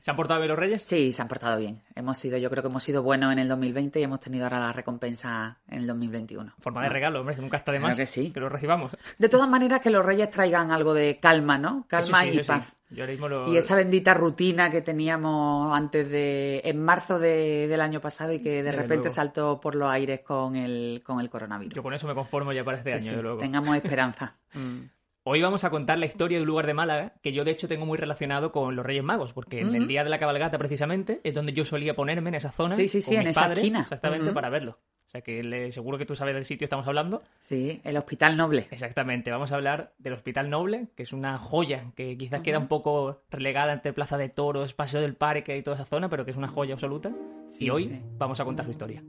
¿Se han portado bien los reyes? Sí, se han portado bien. Hemos sido, yo creo que hemos sido buenos en el 2020 y hemos tenido ahora la recompensa en el 2021. Forma de regalo, hombre, que nunca está de más Claro que sí. que lo recibamos. De todas maneras, que los reyes traigan algo de calma, ¿no? Calma sí, y paz. Yo lo... Y esa bendita rutina que teníamos antes de. en marzo de- del año pasado y que de Desde repente luego. saltó por los aires con el, con el coronavirus. Yo con eso me conformo ya para este Sí, año, sí, de luego. Tengamos esperanza. Mm. Hoy vamos a contar la historia de un lugar de Málaga que yo de hecho tengo muy relacionado con los Reyes Magos, porque en el día de la cabalgata precisamente es donde yo solía ponerme en esa zona. Sí, sí, sí, con en mis esa padres, esquina. Exactamente, para verlo. O sea que le- seguro que tú sabes del sitio que estamos hablando. Sí, el Hospital Noble. Exactamente, vamos a hablar del Hospital Noble, que es una joya que quizás queda un poco relegada entre Plaza de Toros, Paseo del Parque y toda esa zona, pero que es una joya absoluta. Sí, y hoy sí. vamos a contar su historia.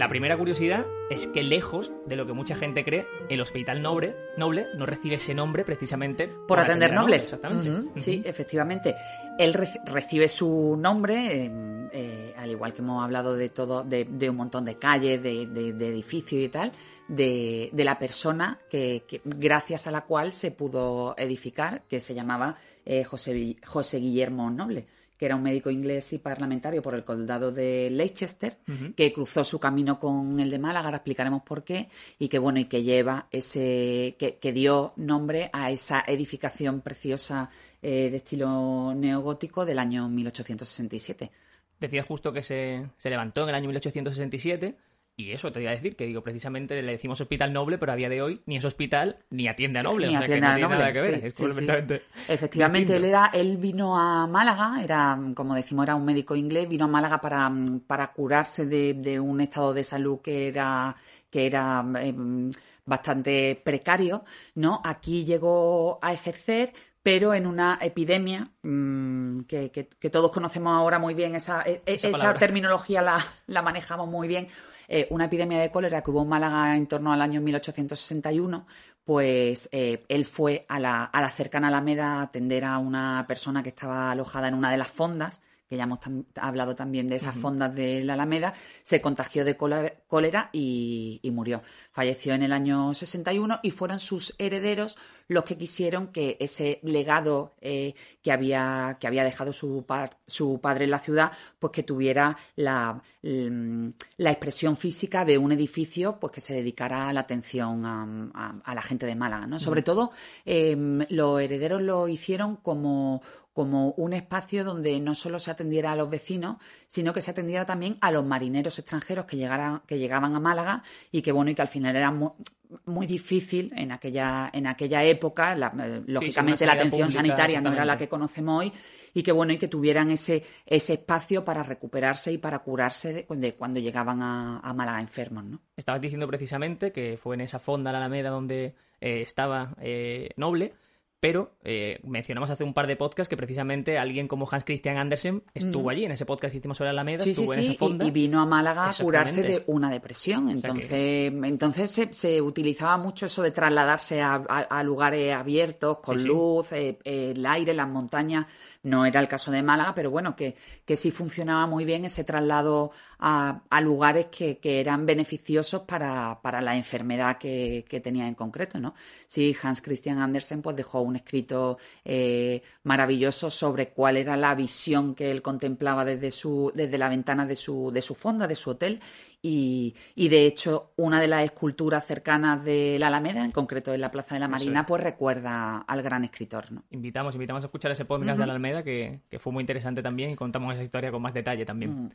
La primera curiosidad es que lejos de lo que mucha gente cree, el Hospital Noble, Noble no recibe ese nombre precisamente Por atender nobles. Exactamente. Sí, efectivamente. Él reci- recibe su nombre, eh, eh, al igual que hemos hablado de todo, de, de un montón de calles, de, de- de edificios y tal, de, de la persona que, que- gracias a la cual se pudo edificar, que se llamaba eh, José, José Guillermo Noble que era un médico inglés y parlamentario por el condado de Leicester, que cruzó su camino con el de Málaga, ahora explicaremos por qué, y que bueno, y que lleva ese, que, que dio nombre a esa edificación preciosa eh, de estilo neogótico del año 1867. Decías justo que se, se levantó en el año 1867 y eso te iba a decir, que digo, precisamente le decimos hospital noble, pero a día de hoy ni es hospital ni atiende a noble, Ni o sea que no a tiene noble, nada que ver, sí, es sí, completamente Efectivamente, él era, él vino a Málaga, era, como decimos, era un médico inglés, vino a Málaga para, para curarse de, de un estado de salud que era, que era em, bastante precario, ¿no? Aquí llegó a ejercer, pero en una epidemia mm, que, que- que todos conocemos ahora muy bien, esa, e- e- Esa terminología la, la manejamos muy bien. Eh, una epidemia de cólera que hubo en Málaga en torno al año 1861, pues eh, él fue a la, a la cercana Alameda a atender a una persona que estaba alojada en una de las fondas, que ya hemos tam- hablado también de esas fondas de la Alameda, se contagió de cólera, y, y murió. Falleció en el año 61 y fueron sus herederos los que quisieron que ese legado eh, que, había, que había dejado su, su padre en la ciudad, pues que tuviera la, mm, la expresión física de un edificio pues que se dedicara a la atención a, a- a la gente de Málaga. ¿no? Sobre todo, eh, los herederos lo hicieron como como un espacio donde no solo se atendiera a los vecinos, sino que se atendiera también a los marineros extranjeros que, llegaran, que llegaban a Málaga y que bueno y que al final era mu- muy, difícil en aquella, en aquella época, la- eh, lógicamente la atención pública, sanitaria no era la que conocemos hoy y que bueno y que tuvieran ese, ese espacio para recuperarse y para curarse de, de cuando llegaban a, a Málaga enfermos, ¿no? Estabas diciendo precisamente que fue en esa fonda, la Alameda, donde eh, estaba eh, Noble, pero eh, mencionamos hace un par de podcasts que precisamente alguien como Hans Christian Andersen estuvo allí, en ese podcast que hicimos sobre la Alameda, Sí, sí, estuvo en sí, esa fonda. y, y vino a Málaga a curarse de una depresión. sea Entonces, que- entonces se, se utilizaba mucho eso de trasladarse a, a- a lugares abiertos, con luz, eh, el aire, las montañas. No era el caso de Málaga, pero bueno, que, que sí funcionaba muy bien ese traslado a, a lugares que, que eran beneficiosos para, para la enfermedad que, que tenía en concreto, ¿no? Sí, Hans Christian Andersen pues dejó un escrito eh, maravilloso sobre cuál era la visión que él contemplaba desde su, desde la ventana de su, de su fonda, de su hotel, y, y de hecho una de las esculturas cercanas de la Alameda, en concreto en la Plaza de la Marina, es. pues recuerda al gran escritor, ¿no? Invitamos, invitamos a escuchar ese podcast de la Alameda que, que fue muy interesante también y contamos esa historia con más detalle también. Mm.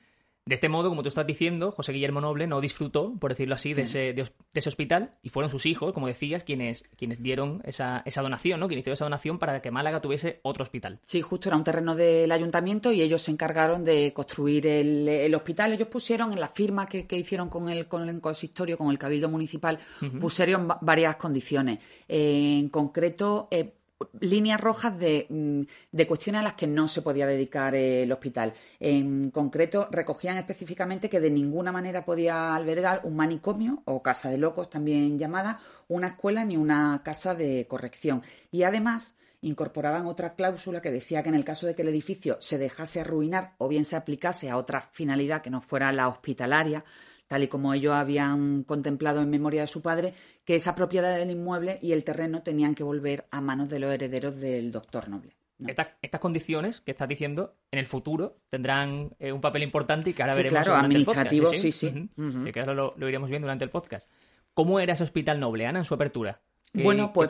De este modo, como tú estás diciendo, José Guillermo Noble no disfrutó, por decirlo así, de ese, de, os- de ese hospital y fueron sus hijos, como decías, quienes, quienes dieron esa, esa donación, ¿no? Quien hizo esa donación para que Málaga tuviese otro hospital. Sí, justo era un terreno del ayuntamiento y ellos se encargaron de construir el, el hospital. Ellos pusieron en la firma que, que hicieron con el, con el consistorio, con el cabildo municipal, pusieron va- varias condiciones. Eh, en concreto, eh, líneas rojas de, mm, de, cuestiones a las que no se podía dedicar el hospital. En concreto, recogían específicamente que de ninguna manera podía albergar un manicomio o casa de locos, también llamada, una escuela ni una casa de corrección. Y además incorporaban otra cláusula que decía que en el caso de que el edificio se dejase arruinar o bien se aplicase a otra finalidad que no fuera la hospitalaria, tal y como ellos habían contemplado en memoria de su padre, que esa propiedad del inmueble y el terreno tenían que volver a manos de los herederos del doctor Noble. Estas, condiciones que estás diciendo en el futuro tendrán eh, un papel importante y que ahora sí, veremos claro, administrativo, sí, sí. Sí, que ahora lo, lo, iremos viendo durante el podcast. ¿Cómo era ese hospital noble, Ana, en su apertura? Bueno, pues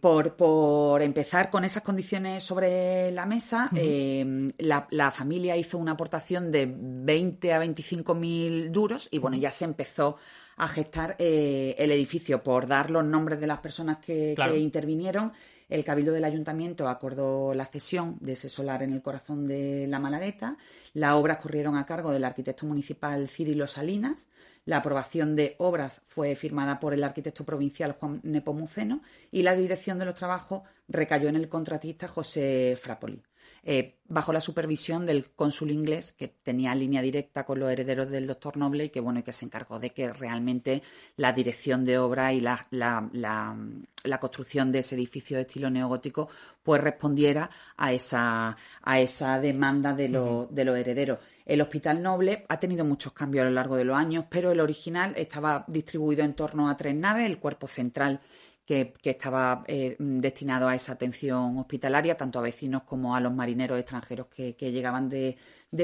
por, por, empezar con esas condiciones sobre la mesa, em, la, familia hizo una aportación de 20 a 25 mil duros y bueno, ya se empezó a gestar eh, el edificio por dar los nombres de las personas que, que intervinieron. El Cabildo del Ayuntamiento acordó la cesión de ese solar en el corazón de la Malagueta. Las obras corrieron a cargo del arquitecto municipal Cirilo Salinas. La aprobación de obras fue firmada por el arquitecto provincial Juan Nepomuceno y la dirección de los trabajos recayó en el contratista José Frapoli. Eh, bajo la supervisión del cónsul inglés que tenía línea directa con los herederos del doctor Noble y que bueno y que se encargó de que realmente la dirección de obra y la, la, construcción de ese edificio de estilo neogótico pues respondiera a esa, a esa demanda de, de los herederos. El Hospital Noble ha tenido muchos cambios a lo largo de los años, pero el original estaba distribuido en torno a tres naves, el cuerpo central que, estaba eh, destinado a esa atención hospitalaria, tanto a vecinos como a los marineros extranjeros que, llegaban de,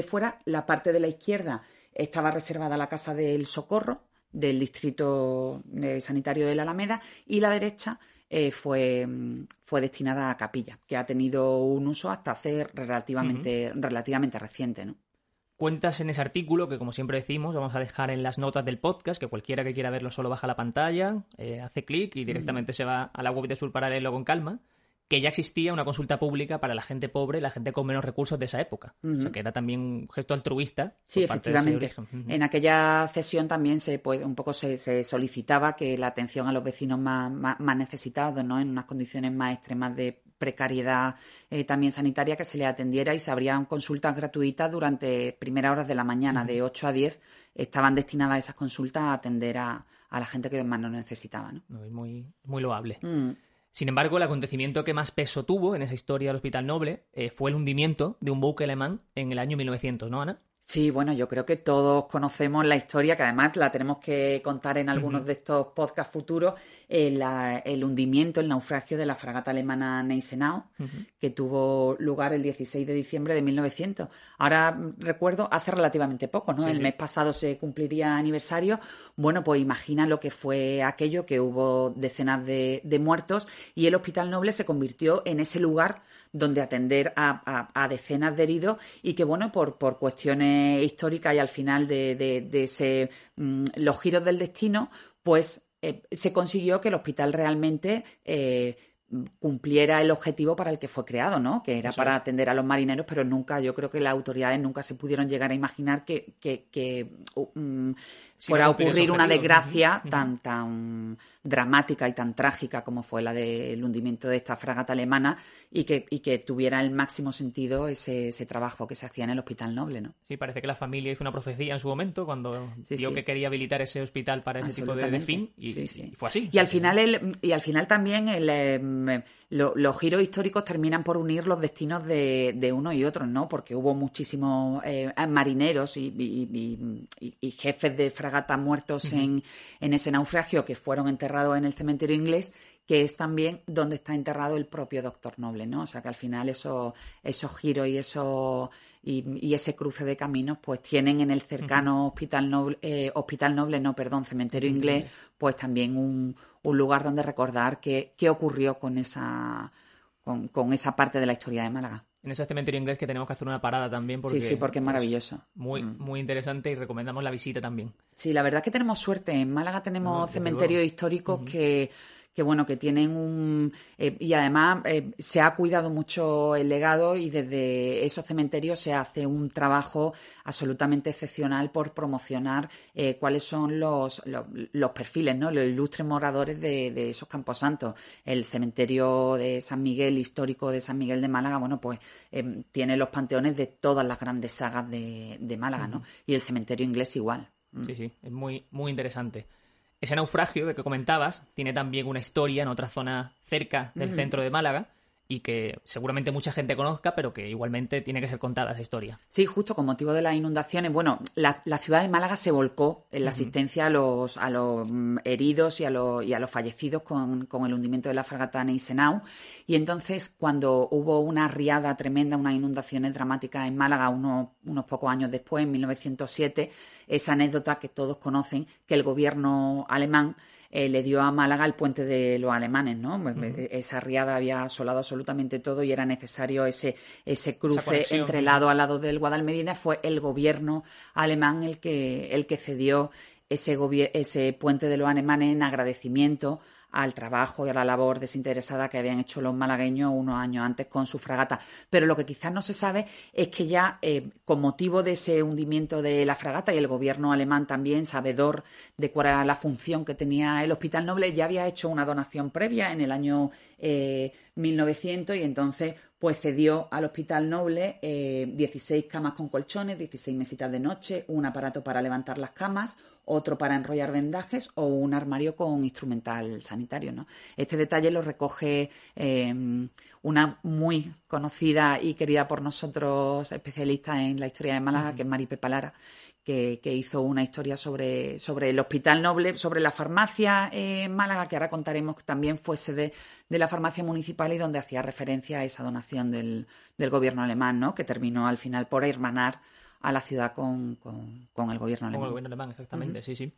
fuera. La parte de la izquierda estaba reservada a la Casa del Socorro, del Distrito eh, Sanitario de la Alameda, y la derecha eh, fue, fue, destinada a capilla, que ha tenido un uso hasta hace relativamente, relativamente reciente. ¿no? Cuentas en ese artículo, que como siempre decimos, vamos a dejar en las notas del podcast, que cualquiera que quiera verlo solo baja la pantalla, eh, hace clic y directamente se va a la web de Sur para leerlo con calma, que ya existía una consulta pública para la gente pobre, la gente con menos recursos de esa época. O sea, que era también un gesto altruista. Sí, efectivamente. En aquella cesión también se pues, un poco se, solicitaba que la atención a los vecinos más, más necesitados, ¿no? En unas condiciones más extremas de precariedad eh, también sanitaria que se le atendiera y se abrían consultas gratuitas durante primeras horas de la mañana, de 8 a 10, estaban destinadas esas consultas a atender a, la gente que más no necesitaba. ¿no? muy, muy loable. Mm. Sin embargo, el acontecimiento que más peso tuvo en esa historia del Hospital Noble eh, fue el hundimiento de un buque alemán en el año 1900, ¿no, Ana? Sí, bueno, yo creo que todos conocemos la historia, que además la tenemos que contar en algunos de estos podcasts futuros, el, el, hundimiento, el naufragio de la fragata alemana Neisenau, que tuvo lugar el 16 de diciembre de 1900. Ahora recuerdo, hace relativamente poco, ¿no? el mes pasado se cumpliría aniversario. Bueno, pues imagina lo que fue aquello, que hubo decenas de, de muertos y el Hospital Noble se convirtió en ese lugar donde atender a, decenas de heridos y que, bueno, por, por cuestiones históricas y al final de, ese, mm, los giros del destino, pues eh, se consiguió que el hospital realmente eh, cumpliera el objetivo para el que fue creado, ¿no? Que era para atender a los marineros, pero nunca, yo creo que las autoridades nunca se pudieron llegar a imaginar que, que, mm, fuera a ocurrir una desgracia tan, tan dramática y tan trágica como fue la del hundimiento de esta fragata alemana y que, y que tuviera el máximo sentido ese, ese, trabajo que se hacía en el Hospital Noble, ¿no? Sí, parece que la familia hizo una profecía en su momento cuando vio que quería habilitar ese hospital para ese tipo de, fin y, fue así. Y al final, el, y al final también el, em, los giros históricos terminan por unir los destinos de, de unos y otros, ¿no? Porque hubo muchísimos eh, marineros y, y, jefes de fragata muertos en, en ese naufragio que fueron enterrados en el cementerio inglés que es también donde está enterrado el propio Doctor Noble, ¿no? O sea que al final esos, esos giros y eso y, ese cruce de caminos, pues tienen en el cercano Hospital Noble, eh, Hospital Noble, no, perdón, Cementerio Inglés, pues también un, un lugar donde recordar qué, qué ocurrió con esa, con, con, esa parte de la historia de Málaga. En ese cementerio inglés que tenemos que hacer una parada también. Porque sí, sí, porque es maravilloso. muy, mm. muy interesante y recomendamos la visita también. Sí, la verdad es que tenemos suerte. En Málaga tenemos cementerios históricos que que bueno, que tienen un... Eh, y además eh, se ha cuidado mucho el legado y desde esos cementerios se hace un trabajo absolutamente excepcional por promocionar eh, cuáles son los, los, perfiles, ¿no? Los ilustres moradores de, de, esos camposantos. El cementerio de San Miguel, histórico de San Miguel de Málaga, bueno, pues tiene los panteones de todas las grandes sagas de, de Málaga, ¿no? Y el cementerio inglés igual. Sí, sí, es muy, muy interesante. Ese naufragio de que comentabas tiene también una historia en otra zona cerca del centro de Málaga y que seguramente mucha gente conozca, pero que igualmente tiene que ser contada esa historia. Sí, justo con motivo de las inundaciones. Bueno, la, ciudad de Málaga se volcó en la asistencia a los, a los mm, heridos y a los, y a los fallecidos con, el hundimiento de la fragata Neisenau. Y entonces, cuando hubo una riada tremenda, unas inundaciones dramáticas en Málaga unos, unos pocos años después, en 1907, esa anécdota que todos conocen, que el gobierno alemán eh, le dio a Málaga el puente de los alemanes, ¿no? Esa riada había asolado absolutamente todo y era necesario ese, ese cruce entre lado a lado del Guadalmedina. Fue el gobierno alemán el que, el que cedió ese, ese puente de los alemanes en agradecimiento al trabajo y a la labor desinteresada que habían hecho los malagueños unos años antes con su fragata. Pero lo que quizás no se sabe es que ya eh, con motivo de ese hundimiento de la fragata y el gobierno alemán también, sabedor de cuál era la función que tenía el Hospital Noble, ya había hecho una donación previa en el año 1900 eh, y entonces pues cedió al Hospital Noble 16 eh, camas con colchones, 16 mesitas de noche, un aparato para levantar las camas, otro para enrollar vendajes o un armario con instrumental sanitario. ¿no? Este detalle lo recoge em, una muy conocida y querida por nosotros especialista en la historia de Málaga, que es Maripe Palara, que, hizo una historia sobre, sobre el Hospital Noble, sobre la farmacia en Málaga, que ahora contaremos que también fue sede de la farmacia municipal y donde hacía referencia a esa donación del, del gobierno alemán, ¿no? que terminó al final por hermanar a la ciudad con, con, el gobierno alemán. Con el gobierno alemán, exactamente, sí, sí.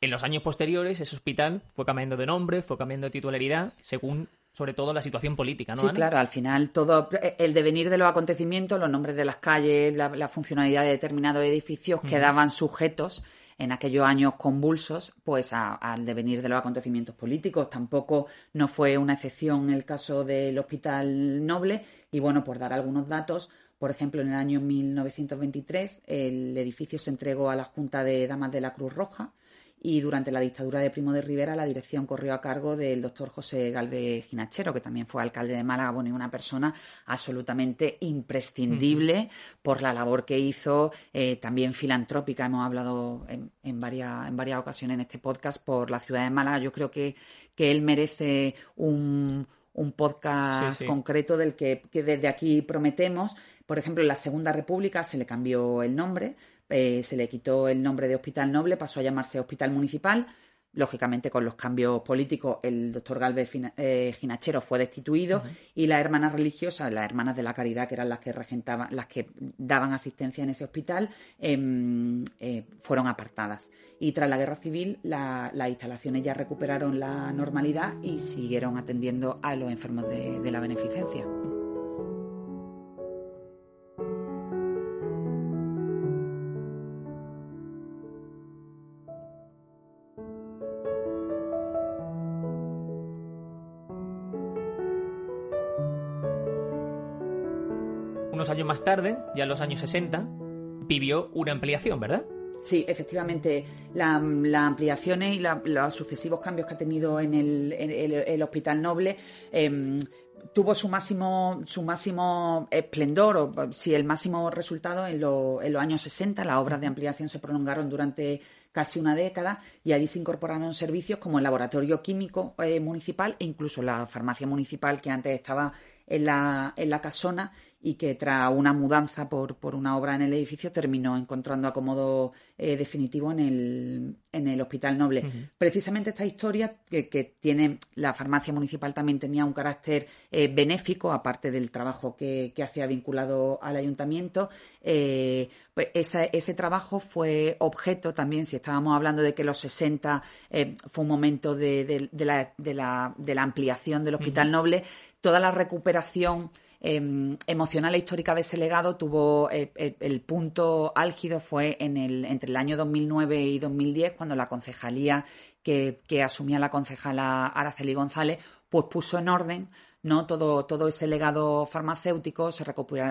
En los años posteriores, ese hospital fue cambiando de nombre, fue cambiando de titularidad, según sobre todo la situación política, ¿no? Sí, claro, al final todo el devenir de los acontecimientos, los nombres de las calles, la, funcionalidad de determinados edificios quedaban sujetos en aquellos años convulsos, pues al devenir de los acontecimientos políticos. Tampoco no fue una excepción el caso del Hospital Noble. Y bueno, por dar algunos datos, por ejemplo, en el año 1923 el edificio se entregó a la Junta de Damas de la Cruz Roja y durante la dictadura de Primo de Rivera la dirección corrió a cargo del doctor José Galvez Ginachero, que también fue alcalde de Málaga, y una persona absolutamente imprescindible por la labor que hizo, eh, también filantrópica, hemos hablado en, varias, en varias ocasiones en este podcast, por la ciudad de Málaga. Yo creo que, que él merece un, podcast concreto del que, que desde aquí prometemos por ejemplo, en la Segunda República se le cambió el nombre, eh, se le quitó el nombre de Hospital Noble, pasó a llamarse Hospital Municipal. Lógicamente, con los cambios políticos, el doctor Galvez eh, Ginachero fue destituido y las hermanas religiosas, las hermanas de la caridad, que eran las que regentaban, las que daban asistencia en ese hospital, em, eh, fueron apartadas. Y tras la guerra civil, las instalaciones ya recuperaron la normalidad y siguieron atendiendo a los enfermos de la beneficencia. Más tarde, ya en los años 60, vivió una ampliación, ¿verdad? Sí, efectivamente, la, ampliaciones y los sucesivos cambios que ha tenido en el, Hospital Noble em, tuvo su máximo, su máximo esplendor, o si el máximo resultado en, en, los años 60. Las obras de ampliación se prolongaron durante casi una década y allí se incorporaron servicios como el laboratorio químico eh, municipal e incluso la farmacia municipal que antes estaba en la, en la casona y que tras una mudanza por, por, una obra en el edificio terminó encontrando acomodo eh, definitivo en el, en el Hospital Noble. Precisamente esta historia que, que, tiene la farmacia municipal también tenía un carácter eh, benéfico, aparte del trabajo que, que hacía vinculado al ayuntamiento. Eh, pues ese trabajo fue objeto también, si estábamos hablando de que los 60 fue un momento de, de, la, de, la, de la ampliación del Hospital Noble, toda la recuperación Em, emocional e histórica de ese legado tuvo eh, el, punto álgido fue en el, entre el año 2009 y 2010 cuando la concejalía que, asumía la concejala Araceli González, pues puso en orden ¿no? Todo, todo ese legado farmacéutico, se,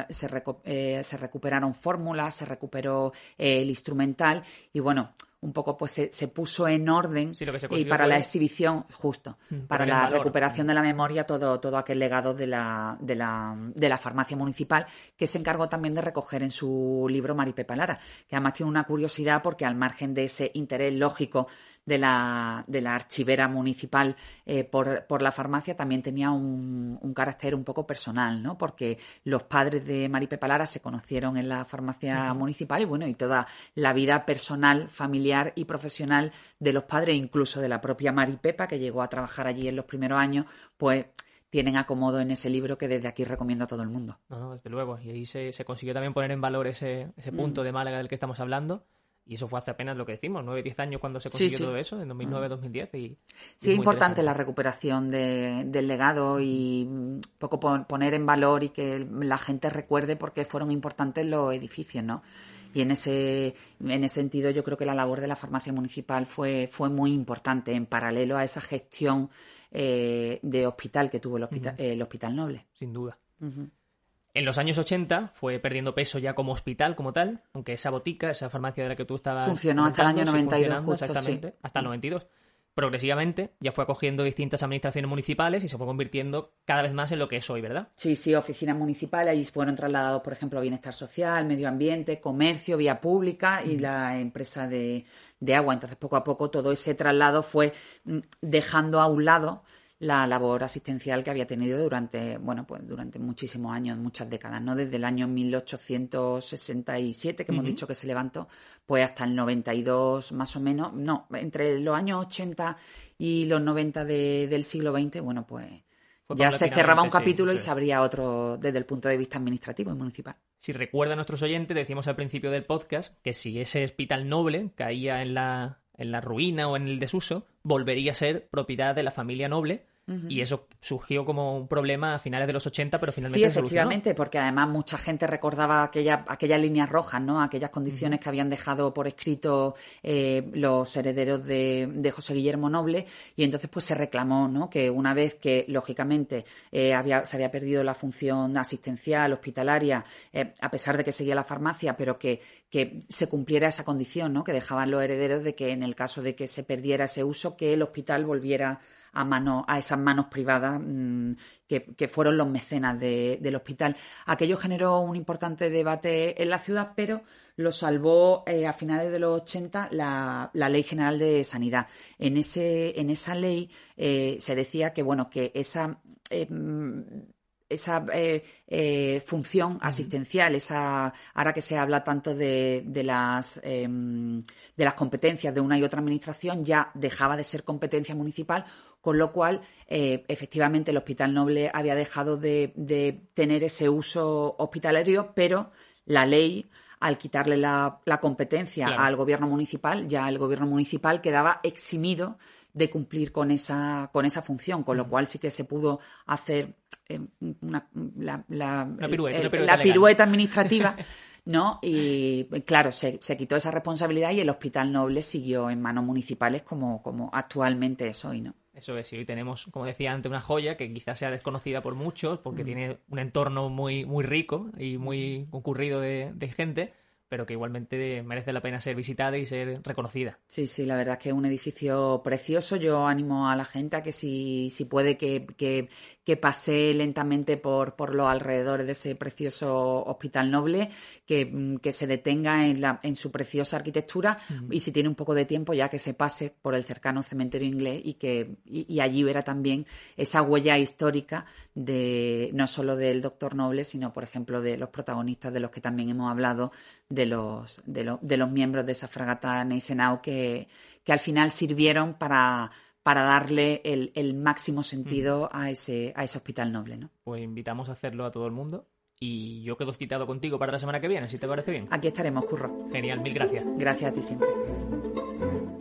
se, eh, se recuperaron fórmulas, se recuperó eh, el instrumental y bueno, un poco pues se, puso en orden y para la exhibición, justo, mm, para la recuperación de la memoria, todo, todo aquel legado de la, de, la, de la farmacia municipal, que se encargó también de recoger en su libro Maripepa Lara, que además tiene una curiosidad porque al margen de ese interés lógico de la, de la archivera municipal eh, por, por, la farmacia también tenía un, un, carácter un poco personal, ¿no? Porque los padres de Maripepa Lara se conocieron en la farmacia municipal y bueno, y toda la vida personal, familiar y profesional de los padres, incluso de la propia Maripepa, que llegó a trabajar allí en los primeros años, pues tienen acomodo en ese libro que desde aquí recomiendo a todo el mundo. No, no, desde luego. Y ahí se, consiguió también poner en valor ese, ese punto mm. de Málaga del que estamos hablando y eso fue hace apenas lo que decimos, 9, 10 años cuando se consiguió todo eso, en 2009, 2010. Y, sí, es importante la recuperación del legado y poco poner en valor y que la gente recuerde porque fueron importantes los edificios, ¿no? Y en ese, en ese sentido yo creo que la labor de la farmacia municipal fue, fue muy importante en paralelo a esa gestión eh, de hospital que tuvo el Hospital, el hospital Noble. Sin duda. En los años 80 fue perdiendo peso ya como hospital, como tal, aunque esa botica, esa farmacia de la que tú estabas. Funcionó hasta el año 92, exactamente, hasta el 92. Progresivamente ya fue acogiendo distintas administraciones municipales y se fue convirtiendo cada vez más en lo que es hoy, ¿verdad? Sí, sí, oficinas municipales, ahí fueron trasladados, por ejemplo, bienestar social, medio ambiente, comercio, vía pública y la empresa de, de agua. Entonces, poco a poco, todo ese traslado fue mm, dejando a un lado la labor asistencial que había tenido durante, bueno, pues durante muchísimos años, muchas décadas, ¿no? Desde el año 1867, que hemos dicho que se levantó, pues hasta el 92 más o menos, no, entre los años 80 y los 90 del siglo XX, bueno, pues ya se cerraba un capítulo y se abría otro desde el punto de vista administrativo y municipal. Si recuerda a nuestros oyentes, decimos al principio del podcast que si ese hospital noble caía en la, en la ruina o en el desuso, volvería a ser propiedad de la familia noble y eso surgió como un problema a finales de los 80, pero finalmente Sí, efectivamente, porque además mucha gente recordaba aquella, aquellas líneas rojas, ¿no? Aquellas condiciones que habían dejado por escrito eh, los herederos de, José Guillermo Noble y entonces pues se reclamó, ¿no? Que una vez que, lógicamente, eh, había, se había perdido la función asistencial, hospitalaria, eh, a pesar de que seguía la farmacia, pero que, que se cumpliera esa condición, ¿no? Que dejaban los herederos de que en el caso de que se perdiera ese uso, que el hospital volviera a, mano, a esas manos privadas mm, que, fueron los mecenas del hospital. Aquello generó un importante debate en la ciudad, pero lo salvó eh, a finales de los 80 la, Ley General de Sanidad. En, ese, en esa ley eh, se decía que, bueno, que esa eh, esa eh, eh, función asistencial, esa ahora que se habla tanto de, de las em, de las competencias de una y otra administración, ya dejaba de ser competencia municipal, con lo cual eh, efectivamente el Hospital Noble había dejado de, de, tener ese uso hospitalario, pero la ley al quitarle la, la competencia al gobierno municipal, ya el gobierno municipal quedaba eximido de cumplir con esa, con esa función, con lo cual sí que se pudo hacer eh, una, la, la, pirueta, administrativa. ¿no? Y claro, se, se, quitó esa responsabilidad y el Hospital Noble siguió en manos municipales como, como actualmente es hoy, ¿no? Eso es, y hoy tenemos, como decía antes, una joya que quizás sea desconocida por muchos porque tiene un entorno muy, muy rico y muy concurrido de, de gente, pero que igualmente merece la pena ser visitada y ser reconocida. Sí, sí, la verdad es que es un edificio precioso. Yo animo a la gente a que si, si puede que, que, que pase lentamente por, por los alrededores de ese precioso hospital noble, que, mm, que se detenga en, la, en su preciosa arquitectura y si tiene un poco de tiempo ya que se pase por el cercano cementerio inglés y que y, allí verá también esa huella histórica de no solo del doctor Noble, sino por ejemplo de los protagonistas de los que también hemos hablado, de los, de, de los miembros de esa fragata Neisenau que, que al final sirvieron para para darle el, el máximo sentido a, ese, a ese hospital noble. ¿no? Pues invitamos a hacerlo a todo el mundo. Y yo quedo citado contigo para la semana que viene, si te parece bien. Aquí estaremos, Curro. Genial, mil gracias. Gracias a ti siempre.